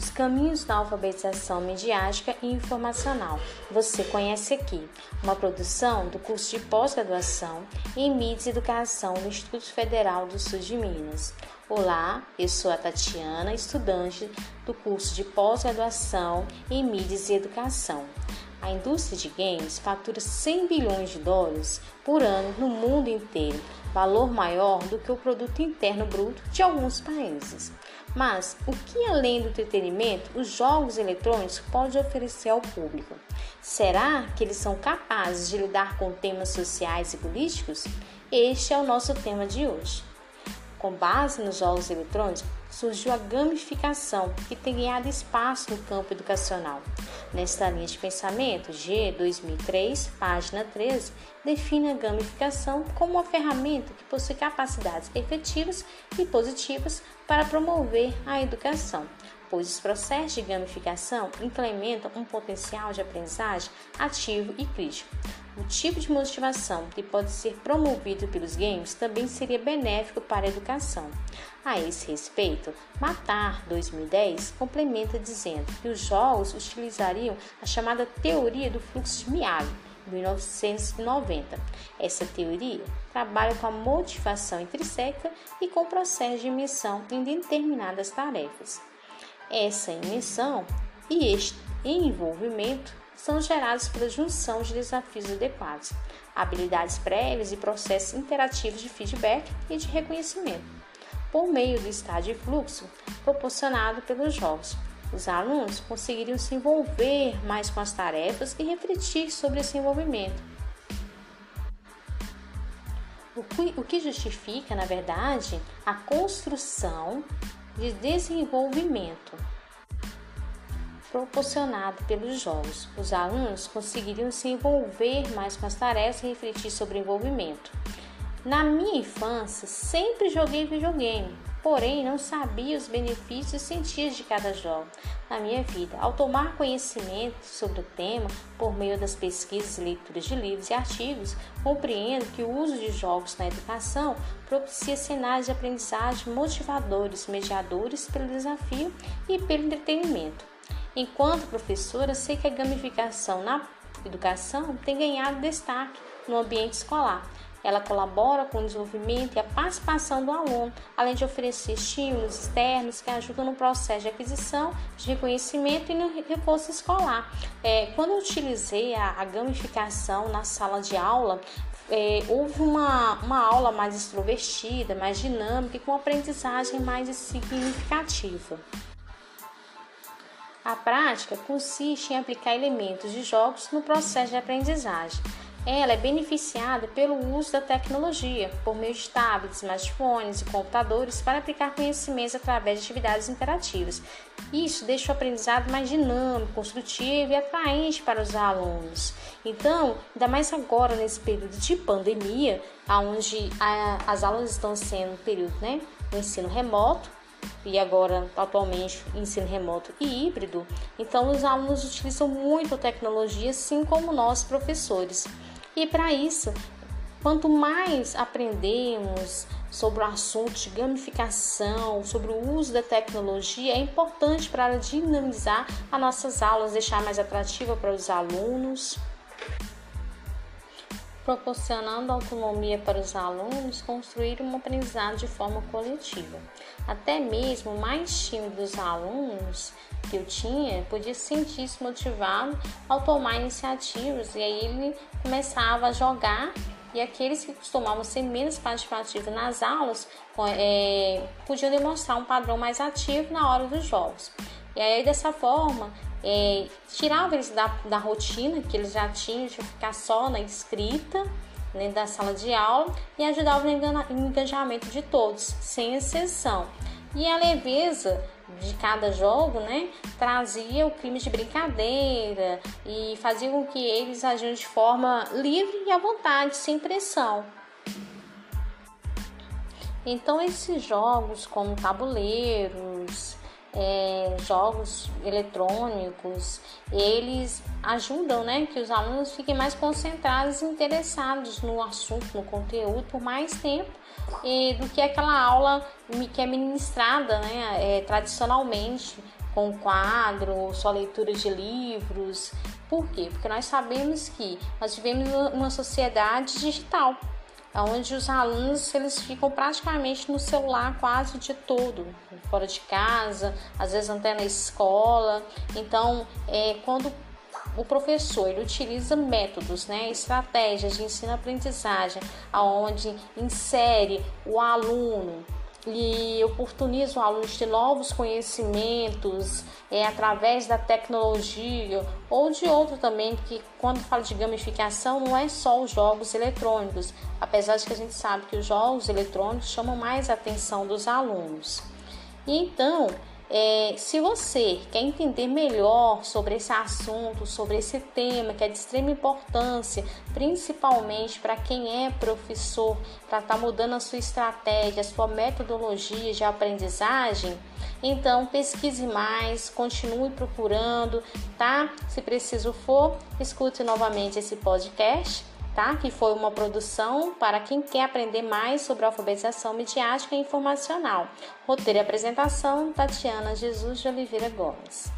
Os caminhos da alfabetização midiática e informacional. Você conhece aqui uma produção do curso de pós-graduação em Mídias e Educação do Instituto Federal do Sul de Minas. Olá, eu sou a Tatiana, estudante do curso de pós-graduação em Mídias e Educação. A indústria de games fatura 100 bilhões de dólares por ano no mundo inteiro, valor maior do que o produto interno bruto de alguns países. Mas o que além do entretenimento os jogos eletrônicos podem oferecer ao público? Será que eles são capazes de lidar com temas sociais e políticos? Este é o nosso tema de hoje. Com base nos jogos eletrônicos, surgiu a gamificação, que tem ganhado espaço no campo educacional. Nesta linha de pensamento, G 2003, página 13, define a gamificação como uma ferramenta que possui capacidades efetivas e positivas para promover a educação, pois os processos de gamificação implementam um potencial de aprendizagem ativo e crítico. O tipo de motivação que pode ser promovido pelos games também seria benéfico para a educação. A esse respeito, Matar 2010 complementa dizendo que os jogos utilizariam a chamada teoria do fluxo de Miyagi 1990. Essa teoria trabalha com a motivação intrínseca e com o processo de emissão em determinadas tarefas. Essa emissão e este envolvimento são gerados pela junção de desafios adequados, habilidades prévias e processos interativos de feedback e de reconhecimento, por meio do estado de fluxo proporcionado pelos jogos. Os alunos conseguiriam se envolver mais com as tarefas e refletir sobre esse envolvimento. O que justifica, na verdade, a construção de desenvolvimento proporcionado pelos jogos. Os alunos conseguiriam se envolver mais com as tarefas e refletir sobre o envolvimento. Na minha infância, sempre joguei videogame, porém não sabia os benefícios e sentidos de cada jogo na minha vida. Ao tomar conhecimento sobre o tema por meio das pesquisas e leituras de livros e artigos, compreendo que o uso de jogos na educação propicia cenários de aprendizagem motivadores, mediadores pelo desafio e pelo entretenimento. Enquanto professora, sei que a gamificação na educação tem ganhado destaque no ambiente escolar. Ela colabora com o desenvolvimento e a participação do aluno, além de oferecer estímulos externos que ajudam no processo de aquisição, de reconhecimento e no reforço escolar. É, quando eu utilizei a, a, gamificação na sala de aula, é, houve uma, uma aula mais extrovertida, mais dinâmica e com aprendizagem mais significativa. A prática consiste em aplicar elementos de jogos no processo de aprendizagem. Ela é beneficiada pelo uso da tecnologia, por meio de tablets, smartphones e computadores, para aplicar conhecimentos através de atividades interativas. Isso deixa o aprendizado mais dinâmico, construtivo e atraente para os alunos. Então, ainda mais agora nesse período de pandemia, onde as aulas estão sendo um período né, do ensino remoto, e agora atualmente ensino remoto e híbrido, então os alunos utilizam muito a tecnologia, assim como nós professores. E para isso, quanto mais aprendemos sobre o assunto de gamificação, sobre o uso da tecnologia, é importante para dinamizar as nossas aulas, deixar mais atrativa para os alunos proporcionando autonomia para os alunos construir uma aprendizado de forma coletiva. Até mesmo mais tímido dos alunos que eu tinha podia sentir-se motivado ao tomar iniciativas e aí ele começava a jogar e aqueles que costumavam ser menos participativos nas aulas é, podiam demonstrar um padrão mais ativo na hora dos jogos. E aí dessa forma é, tirava eles da, da rotina que eles já tinham de ficar só na escrita né, da sala de aula e ajudava no engajamento de todos, sem exceção. E a leveza de cada jogo, né, trazia o clima de brincadeira e fazia com que eles agiam de forma livre e à vontade, sem pressão. Então esses jogos como tabuleiros, é, jogos eletrônicos, eles ajudam né, que os alunos fiquem mais concentrados e interessados no assunto, no conteúdo por mais tempo e, do que aquela aula que é ministrada né, é, tradicionalmente com quadro, só leitura de livros. Por quê? Porque nós sabemos que nós vivemos numa sociedade digital, onde os alunos eles ficam praticamente no celular quase dia todo, fora de casa, às vezes até na escola. Então, é, quando o professor ele utiliza métodos, né, estratégias de ensino-aprendizagem, aonde insere o aluno e oportuniza o aluno de novos conhecimentos é, através da tecnologia ou de outro também, porque quando fala de gamificação não é só os jogos eletrônicos, apesar de que a gente sabe que os jogos eletrônicos chamam mais a atenção dos alunos. E então, é, se você quer entender melhor sobre esse assunto, sobre esse tema que é de extrema importância, principalmente para quem é professor, para estar tá mudando a sua estratégia, a sua metodologia de aprendizagem, então pesquise mais, continue procurando, tá? Se preciso for, escute novamente esse podcast tá? Que foi uma produção para quem quer aprender mais sobre alfabetização midiática e informacional. Roteiro e apresentação: Tatiana Jesus de Oliveira Gomes.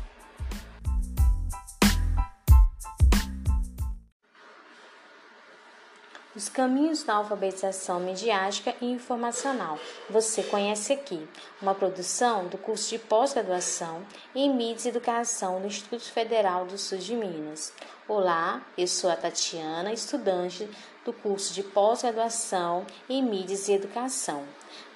Os caminhos da alfabetização midiática e informacional. Você conhece aqui uma produção do curso de pós-graduação em Mídias e Educação do Instituto Federal do Sul de Minas. Olá, eu sou a Tatiana, estudante do curso de pós-graduação em Mídias e Educação.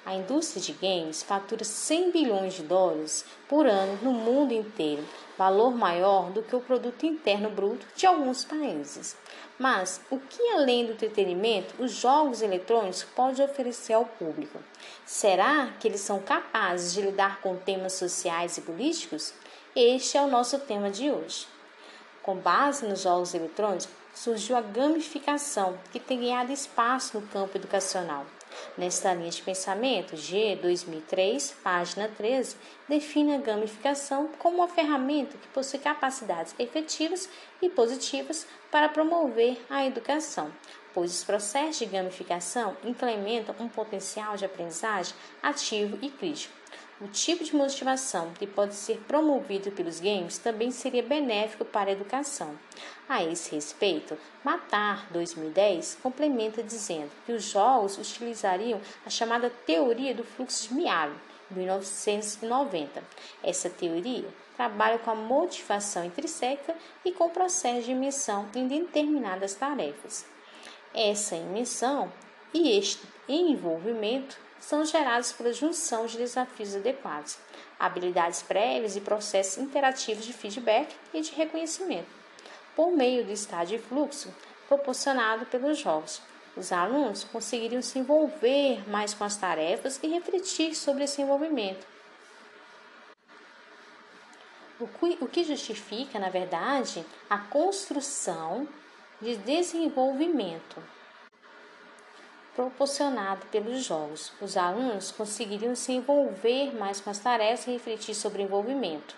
A indústria de games fatura 100 bilhões de dólares por ano no mundo inteiro, valor maior do que o produto interno bruto de alguns países. Mas o que além do entretenimento os jogos eletrônicos podem oferecer ao público? Será que eles são capazes de lidar com temas sociais e políticos? Este é o nosso tema de hoje. Com base nos jogos eletrônicos, surgiu a gamificação, que tem ganhado espaço no campo educacional. Nesta linha de pensamento, G 2003, página 13, define a gamificação como uma ferramenta que possui capacidades efetivas e positivas para promover a educação, pois os processos de gamificação implementam um potencial de aprendizagem ativo e crítico. O tipo de motivação que pode ser promovido pelos games também seria benéfico para a educação. A esse respeito, Matar 2010 complementa dizendo que os jogos utilizariam a chamada teoria do fluxo de Mialo, 1990. Essa teoria trabalha com a motivação intrínseca e com o processo de emissão em determinadas tarefas. Essa emissão e este envolvimento são gerados pela junção de desafios adequados, habilidades prévias e processos interativos de feedback e de reconhecimento, por meio do estado de fluxo proporcionado pelos jogos. Os alunos conseguiriam se envolver mais com as tarefas e refletir sobre esse envolvimento. O que justifica, na verdade, a construção de desenvolvimento proporcionado pelos jogos. Os alunos conseguiriam se envolver mais com as tarefas e refletir sobre o envolvimento.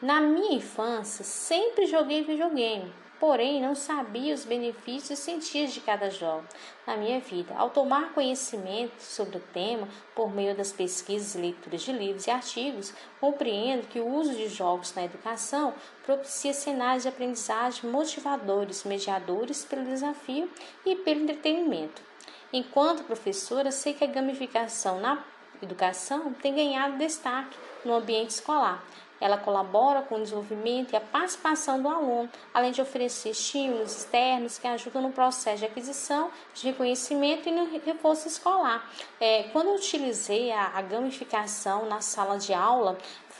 Na minha infância, sempre joguei videogame, porém não sabia os benefícios e sentidos de cada jogo na minha vida. Ao tomar conhecimento sobre o tema por meio das pesquisas e leituras de livros e artigos, compreendo que o uso de jogos na educação propicia cenários de aprendizagem motivadores, mediadores pelo desafio e pelo entretenimento. Enquanto professora, sei que a gamificação na educação tem ganhado destaque no ambiente escolar. Ela colabora com o desenvolvimento e a participação do aluno, além de oferecer estímulos externos que ajudam no processo de aquisição, de reconhecimento e no reforço escolar. É, quando eu utilizei a, a, gamificação na sala de aula,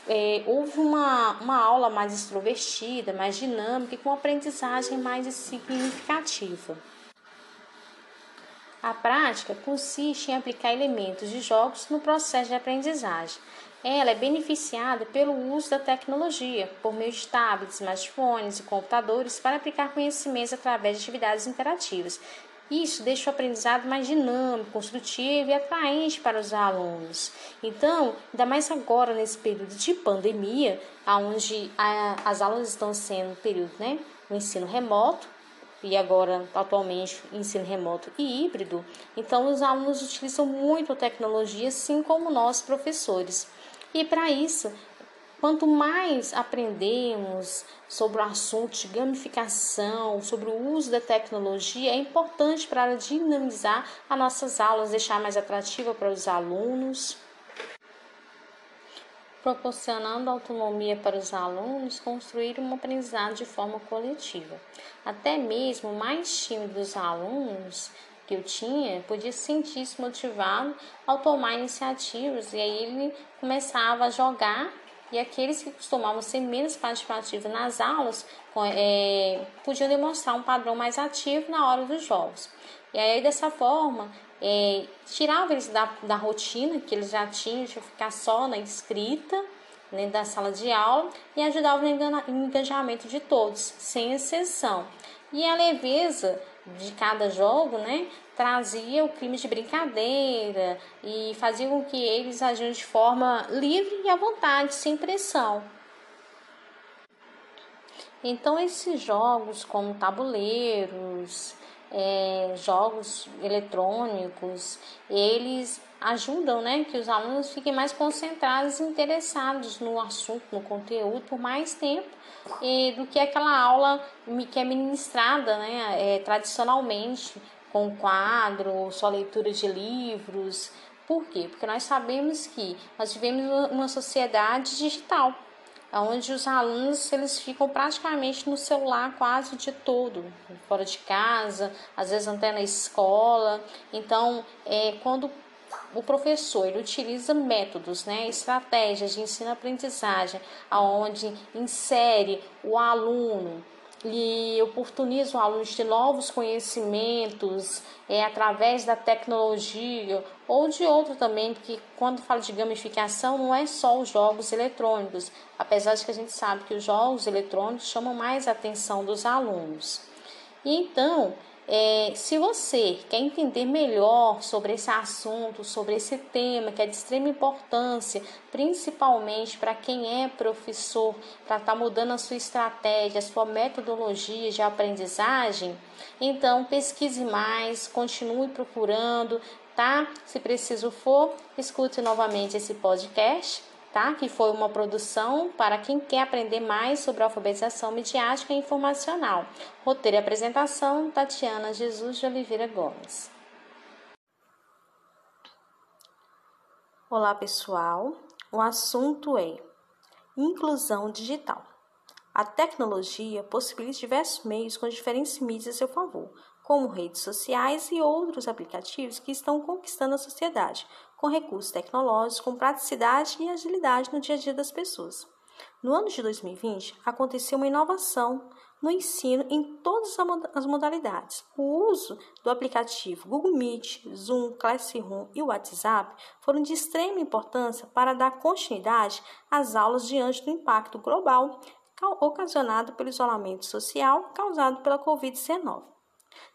é, houve uma, uma aula mais extrovertida, mais dinâmica e com aprendizagem mais significativa. A prática consiste em aplicar elementos de jogos no processo de aprendizagem. Ela é beneficiada pelo uso da tecnologia, por meio de tablets, smartphones e computadores, para aplicar conhecimentos através de atividades interativas. Isso deixa o aprendizado mais dinâmico, construtivo e atraente para os alunos. Então, ainda mais agora nesse período de pandemia, onde as aulas estão sendo período, né, o ensino remoto, e agora atualmente ensino remoto e híbrido, então os alunos utilizam muito a tecnologia, assim como nós professores. E para isso, Quanto mais aprendemos sobre o assunto de gamificação, sobre o uso da tecnologia, é importante para dinamizar as nossas aulas, deixar mais atrativa para os alunos proporcionando autonomia para os alunos construir uma aprendizagem de forma coletiva. Até mesmo o mais tímido dos alunos que eu tinha podia sentir-se motivado ao tomar iniciativas e aí ele começava a jogar e aqueles que costumavam ser menos participativos nas aulas é, podiam demonstrar um padrão mais ativo na hora dos jogos. E aí, dessa forma, é, tirava eles da, da rotina que eles já tinham de ficar só na escrita né, da sala de aula e ajudava no engajamento de todos, sem exceção. E a leveza de cada jogo, né, trazia o clima de brincadeira e fazia com que eles agiam de forma livre e à vontade, sem pressão. Então esses jogos como tabuleiros, é, jogos eletrônicos, eles ajudam né, que os alunos fiquem mais concentrados e interessados no assunto, no conteúdo, por mais tempo e, do que aquela aula que é ministrada né, é, tradicionalmente, com quadro, só leitura de livros. Por quê? Porque nós sabemos que nós vivemos uma sociedade digital onde os alunos eles ficam praticamente no celular quase dia todo, fora de casa, às vezes até na escola. Então, é, quando o professor ele utiliza métodos, né, estratégias de ensino-aprendizagem, aonde insere o aluno e oportuniza o aluno de novos conhecimentos é, através da tecnologia ou de outro também, porque quando fala de gamificação não é só os jogos eletrônicos, apesar de que a gente sabe que os jogos eletrônicos chamam mais a atenção dos alunos. E então, é, se você quer entender melhor sobre esse assunto, sobre esse tema que é de extrema importância, principalmente para quem é professor, para estar tá mudando a sua estratégia, a sua metodologia de aprendizagem, então pesquise mais, continue procurando, tá? Se preciso for, escute novamente esse podcast tá? que foi uma produção para quem quer aprender mais sobre alfabetização midiática e informacional. Roteiro e apresentação, Tatiana Jesus de Oliveira Gomes. Olá, pessoal. O assunto é inclusão digital. A tecnologia possibilita diversos meios com diferentes mídias a seu favor, como redes sociais e outros aplicativos que estão conquistando a sociedade, com recursos tecnológicos, com praticidade e agilidade no dia a dia das pessoas. No ano de 2020, aconteceu uma inovação no ensino em todas as modalidades. O uso do aplicativo Google Meet, Zoom, Classroom e WhatsApp foram de extrema importância para dar continuidade às aulas diante do impacto global ocasionado pelo isolamento social causado pela Covid-19.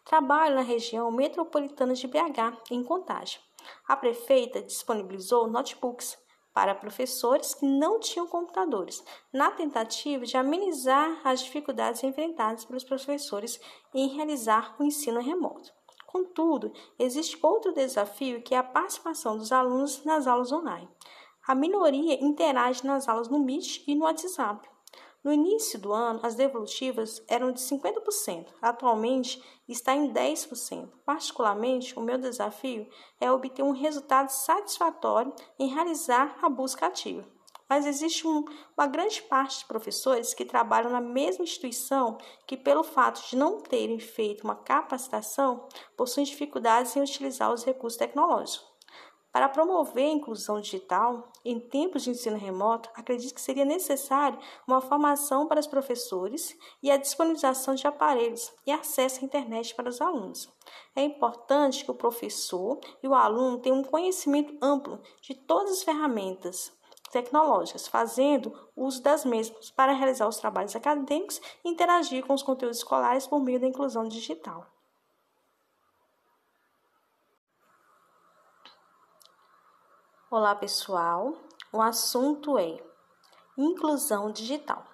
Trabalho na região metropolitana de BH, em Contagem. A prefeita disponibilizou notebooks para professores que não tinham computadores, na tentativa de amenizar as dificuldades enfrentadas pelos professores em realizar o ensino remoto. Contudo, existe outro desafio que é a participação dos alunos nas aulas online. A minoria interage nas aulas no Meet e no WhatsApp, no início do ano, as devolutivas eram de 50%, atualmente está em 10%. Particularmente, o meu desafio é obter um resultado satisfatório em realizar a busca ativa. Mas existe um, uma grande parte de professores que trabalham na mesma instituição que, pelo fato de não terem feito uma capacitação, possuem dificuldades em utilizar os recursos tecnológicos. Para promover a inclusão digital em tempos de ensino remoto, acredito que seria necessário uma formação para os professores e a disponibilização de aparelhos e acesso à internet para os alunos. É importante que o professor e o aluno tenham um conhecimento amplo de todas as ferramentas tecnológicas, fazendo uso das mesmas para realizar os trabalhos acadêmicos e interagir com os conteúdos escolares por meio da inclusão digital. Olá, pessoal. O assunto é inclusão digital.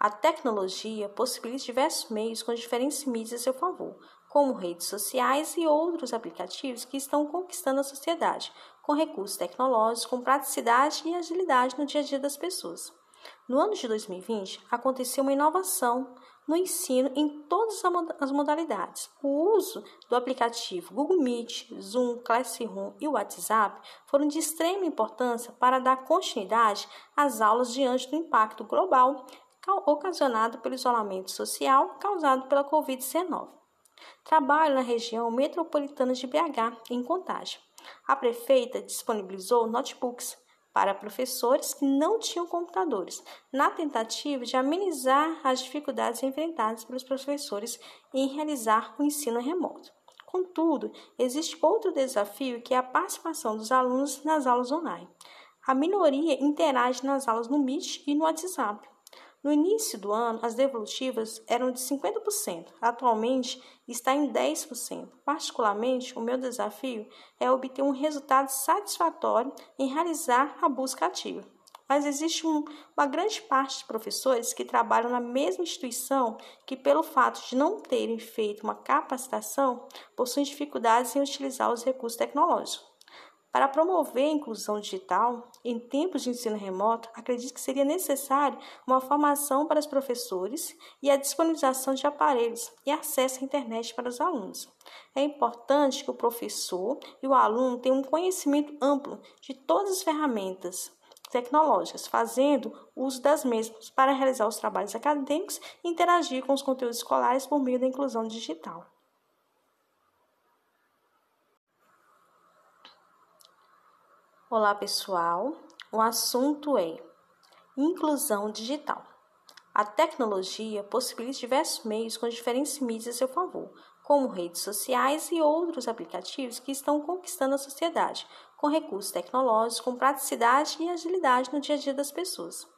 A tecnologia possibilita diversos meios com diferentes mídias a seu favor, como redes sociais e outros aplicativos que estão conquistando a sociedade, com recursos tecnológicos, com praticidade e agilidade no dia a dia das pessoas. No ano de 2020, aconteceu uma inovação no ensino em todas as modalidades. O uso do aplicativo Google Meet, Zoom, Classroom e WhatsApp foram de extrema importância para dar continuidade às aulas diante do impacto global ocasionado pelo isolamento social causado pela Covid-19. Trabalho na região metropolitana de BH, em Contagem. A prefeita disponibilizou notebooks para professores que não tinham computadores, na tentativa de amenizar as dificuldades enfrentadas pelos professores em realizar o ensino remoto. Contudo, existe outro desafio que é a participação dos alunos nas aulas online. A minoria interage nas aulas no Meet e no WhatsApp, no início do ano, as devolutivas eram de 50%, atualmente está em 10%. Particularmente, o meu desafio é obter um resultado satisfatório em realizar a busca ativa. Mas existe um, uma grande parte de professores que trabalham na mesma instituição que, pelo fato de não terem feito uma capacitação, possuem dificuldades em utilizar os recursos tecnológicos. Para promover a inclusão digital em tempos de ensino remoto, acredito que seria necessário uma formação para os professores e a disponibilização de aparelhos e acesso à internet para os alunos. É importante que o professor e o aluno tenham um conhecimento amplo de todas as ferramentas tecnológicas, fazendo uso das mesmas para realizar os trabalhos acadêmicos e interagir com os conteúdos escolares por meio da inclusão digital. Olá, pessoal. O assunto é inclusão digital. A tecnologia possibilita diversos meios com diferentes mídias a seu favor, como redes sociais e outros aplicativos que estão conquistando a sociedade, com recursos tecnológicos, com praticidade e agilidade no dia a dia das pessoas.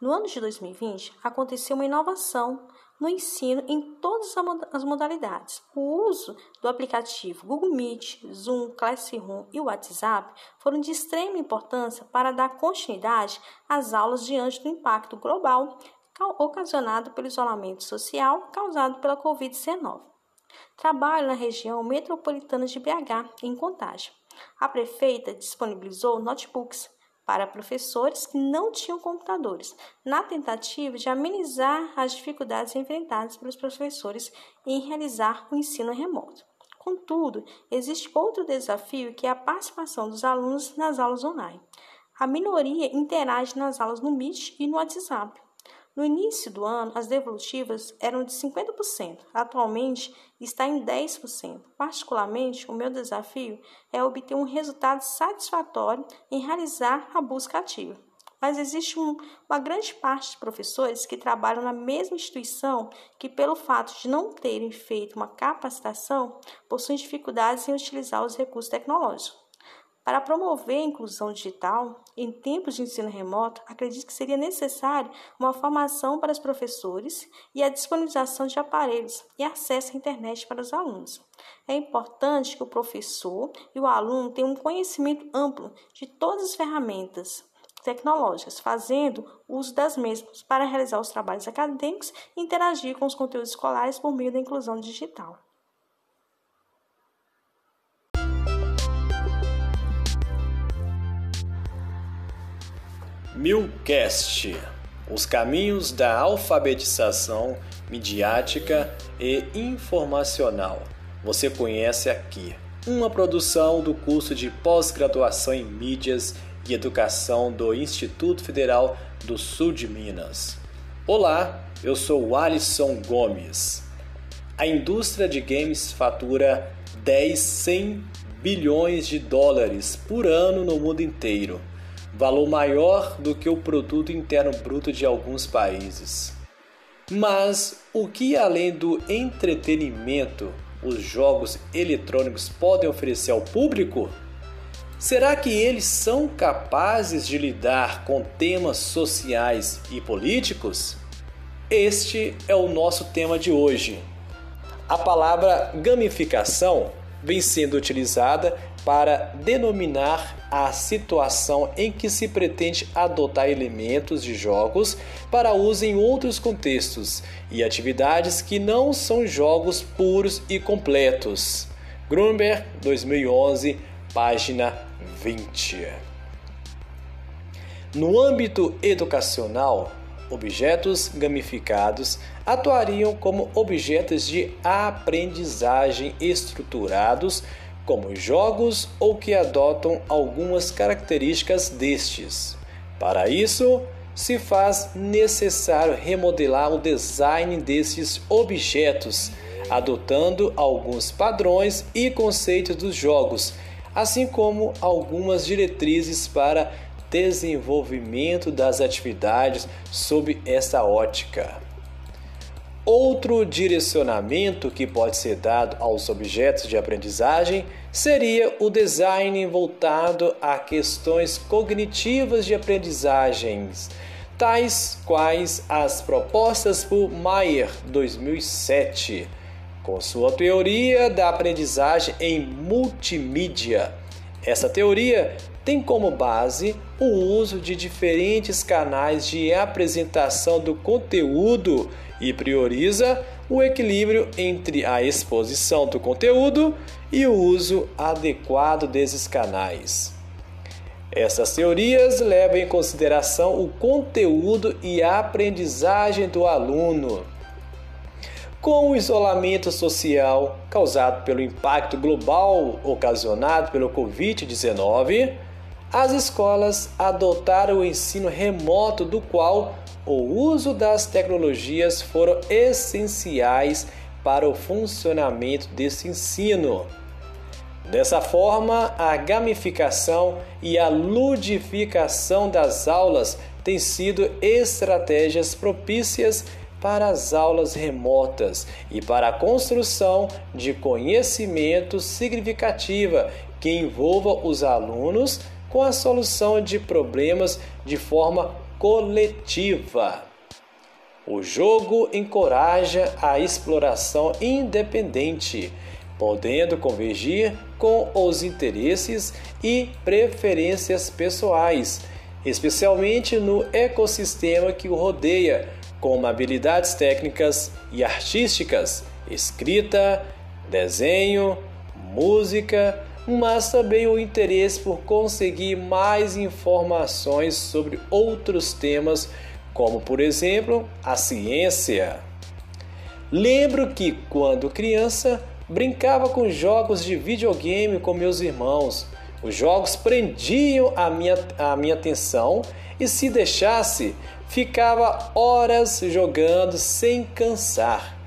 No ano de 2020, aconteceu uma inovação no ensino em todas as modalidades. O uso do aplicativo Google Meet, Zoom, Classroom e WhatsApp foram de extrema importância para dar continuidade às aulas diante do impacto global ocasionado pelo isolamento social causado pela Covid-19. Trabalho na região metropolitana de BH, em Contagem. A prefeita disponibilizou notebooks para professores que não tinham computadores, na tentativa de amenizar as dificuldades enfrentadas pelos professores em realizar o ensino remoto. Contudo, existe outro desafio que é a participação dos alunos nas aulas online. A minoria interage nas aulas no Meet e no WhatsApp, no início do ano, as devolutivas eram de 50%, atualmente está em 10%. Particularmente, o meu desafio é obter um resultado satisfatório em realizar a busca ativa. Mas existe um, uma grande parte de professores que trabalham na mesma instituição que, pelo fato de não terem feito uma capacitação, possuem dificuldades em utilizar os recursos tecnológicos. Para promover a inclusão digital em tempos de ensino remoto, acredito que seria necessário uma formação para os professores e a disponibilização de aparelhos e acesso à internet para os alunos. É importante que o professor e o aluno tenham um conhecimento amplo de todas as ferramentas tecnológicas, fazendo uso das mesmas para realizar os trabalhos acadêmicos e interagir com os conteúdos escolares por meio da inclusão digital. Milcast Os caminhos da alfabetização midiática e informacional. Você conhece aqui. Uma produção do curso de pós-graduação em mídias e educação do Instituto Federal do Sul de Minas. Olá, eu sou Alisson Gomes. A indústria de games fatura 10, 100 bilhões de dólares por ano no mundo inteiro valor maior do que o produto interno bruto de alguns países. Mas o que além do entretenimento os jogos eletrônicos podem oferecer ao público? Será que eles são capazes de lidar com temas sociais e políticos? Este é o nosso tema de hoje. A palavra gamificação vem sendo utilizada para denominar a situação em que se pretende adotar elementos de jogos para uso em outros contextos e atividades que não são jogos puros e completos. Grunberg, 2011, página 20. No âmbito educacional, objetos gamificados atuariam como objetos de aprendizagem estruturados, como jogos ou que adotam algumas características destes. Para isso, se faz necessário remodelar o design desses objetos, adotando alguns padrões e conceitos dos jogos, assim como algumas diretrizes para desenvolvimento das atividades sob essa ótica. Outro direcionamento que pode ser dado aos objetos de aprendizagem seria o design voltado a questões cognitivas de aprendizagens, tais quais as propostas por Mayer 2007, com sua teoria da aprendizagem em multimídia. Essa teoria tem como base o uso de diferentes canais de apresentação do conteúdo e prioriza o equilíbrio entre a exposição do conteúdo e o uso adequado desses canais. Essas teorias levam em consideração o conteúdo e a aprendizagem do aluno. Com o isolamento social causado pelo impacto global ocasionado pelo Covid-19, as escolas adotaram o ensino remoto, do qual o uso das tecnologias foram essenciais para o funcionamento desse ensino. Dessa forma, a gamificação e a ludificação das aulas têm sido estratégias propícias para as aulas remotas e para a construção de conhecimento significativa que envolva os alunos com a solução de problemas de forma coletiva. O jogo encoraja a exploração independente, podendo convergir com os interesses e preferências pessoais, especialmente no ecossistema que o rodeia, como habilidades técnicas e artísticas, escrita, desenho, música, mas também o interesse por conseguir mais informações sobre outros temas, como por exemplo a ciência. Lembro que quando criança brincava com jogos de videogame com meus irmãos. Os jogos prendiam a minha, a minha atenção e, se deixasse, ficava horas jogando sem cansar.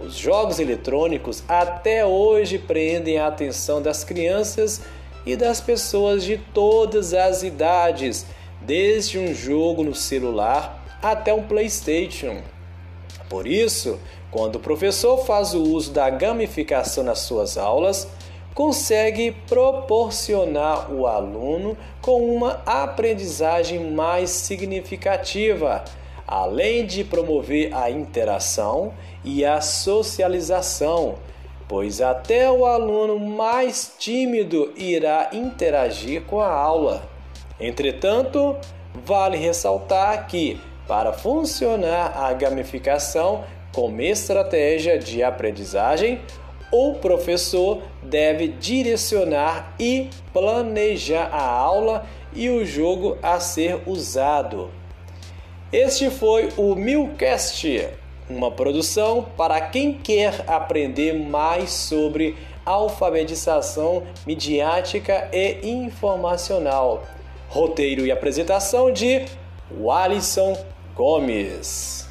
Os jogos eletrônicos até hoje prendem a atenção das crianças e das pessoas de todas as idades, desde um jogo no celular até um PlayStation. Por isso, quando o professor faz o uso da gamificação nas suas aulas, consegue proporcionar o aluno com uma aprendizagem mais significativa além de promover a interação e a socialização, pois até o aluno mais tímido irá interagir com a aula. Entretanto, vale ressaltar que, para funcionar a gamificação como estratégia de aprendizagem, o professor deve direcionar e planejar a aula e o jogo a ser usado. Este foi o Milcast, uma produção para quem quer aprender mais sobre alfabetização midiática e informacional. Roteiro e apresentação de Walisson Gomes.